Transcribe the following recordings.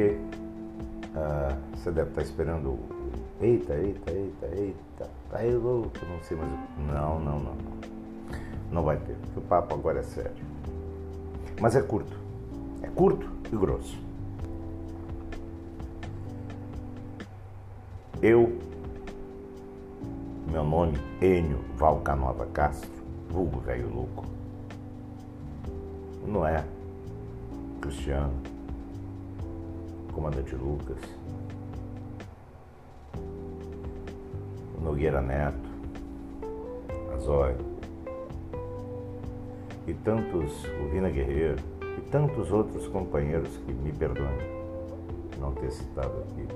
porque ah, você deve estar esperando. Eita, eita, eita, eita. Tá eu louco, não sei mais. Não, não, não, não. Não vai ter, porque o papo agora é sério. Mas é curto. É curto e grosso. Eu, meu nome Enio Valcanova Castro, vulgo velho louco. Não é Cristiano, comandante Lucas, Nogueira Neto, Azóio, e tantos, o Vina Guerreiro, e tantos outros companheiros que me perdoem não ter citado aqui,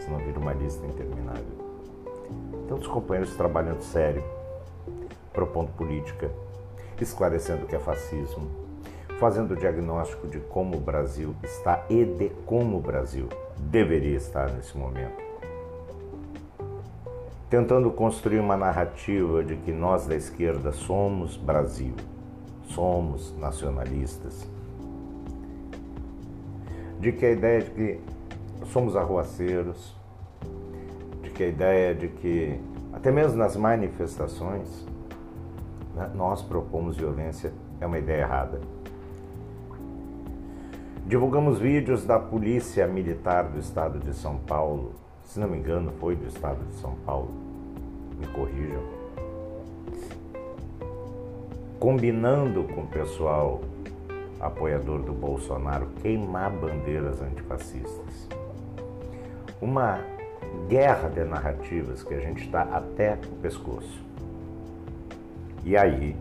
senão vira uma lista interminável. Tantos companheiros trabalhando sério, propondo política, esclarecendo o que é fascismo, fazendo o diagnóstico de como o Brasil está e de como o Brasil deveria estar nesse momento. Tentando construir uma narrativa de que nós da esquerda somos Brasil, somos nacionalistas, de que a ideia de que somos arruaceiros, de que a ideia de que, até mesmo nas manifestações, né, nós propomos violência é uma ideia errada. Divulgamos vídeos da Polícia Militar do Estado de São Paulo, se não me engano, foi do Estado de São Paulo, me corrijam, combinando com o pessoal apoiador do Bolsonaro queimar bandeiras antifascistas. Uma guerra de narrativas que a gente está até o pescoço. E aí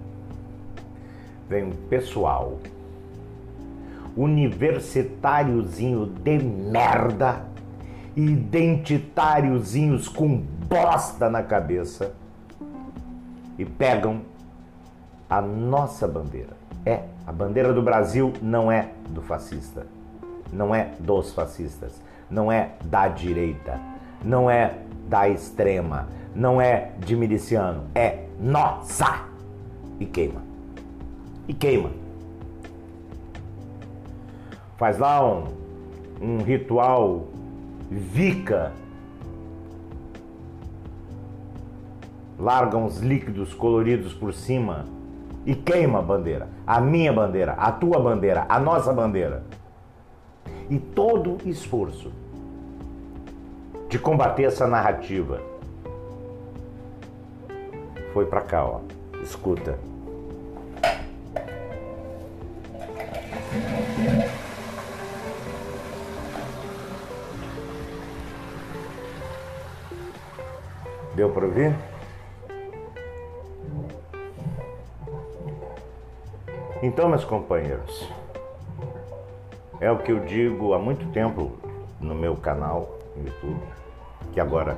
vem um pessoal universitáriozinho de merda, identitáriozinhos com bosta na cabeça e pegam a nossa bandeira. É, a bandeira do Brasil não é do fascista, não é dos fascistas, não é da direita, não é da extrema, não é de miliciano, é nossa! E queima. E queima faz lá um, um ritual vica, larga uns líquidos coloridos por cima e queima a bandeira. A minha bandeira, a tua bandeira, a nossa bandeira. E todo esforço de combater essa narrativa foi para cá, ó. Escuta. Deu para ouvir? Então, meus companheiros, é o que eu digo há muito tempo no meu canal no YouTube, que agora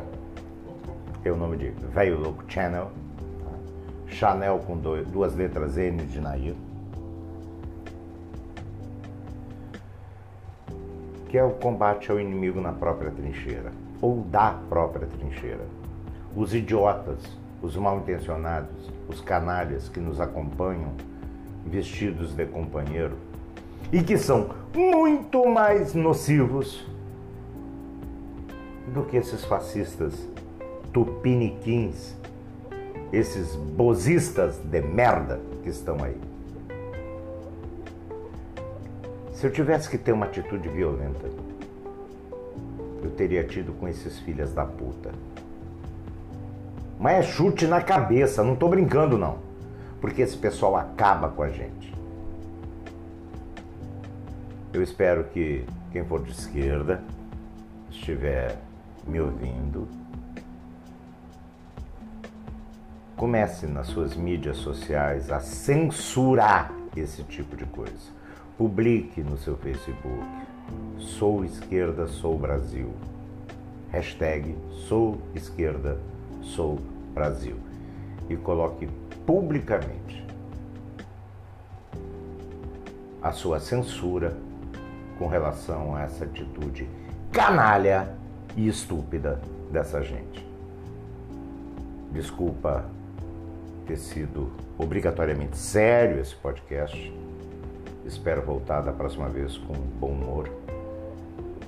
tem o nome de Velho Louco Channel, Chanel com duas letras N de Nair, que é o combate ao inimigo na própria trincheira, ou da própria trincheira os idiotas, os mal intencionados, os canalhas que nos acompanham vestidos de companheiro e que são muito mais nocivos do que esses fascistas tupiniquins, esses bozistas de merda que estão aí. Se eu tivesse que ter uma atitude violenta, eu teria tido com esses filhas da puta. Mas é chute na cabeça, não estou brincando não. Porque esse pessoal acaba com a gente. Eu espero que quem for de esquerda estiver me ouvindo, comece nas suas mídias sociais a censurar esse tipo de coisa. Publique no seu Facebook. Sou esquerda, sou Brasil. Hashtag sou esquerda, sou Brasil e coloque publicamente a sua censura com relação a essa atitude canalha e estúpida dessa gente. Desculpa ter sido obrigatoriamente sério esse podcast. Espero voltar da próxima vez com bom humor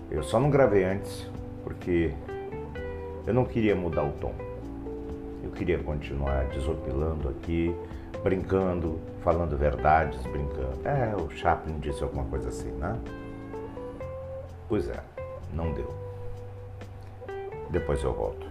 Eu só não gravei antes porque eu não queria mudar o tom. Queria continuar desopilando aqui, brincando, falando verdades, brincando. É, o Chaplin disse alguma coisa assim, né? Pois é, não deu. Depois eu volto.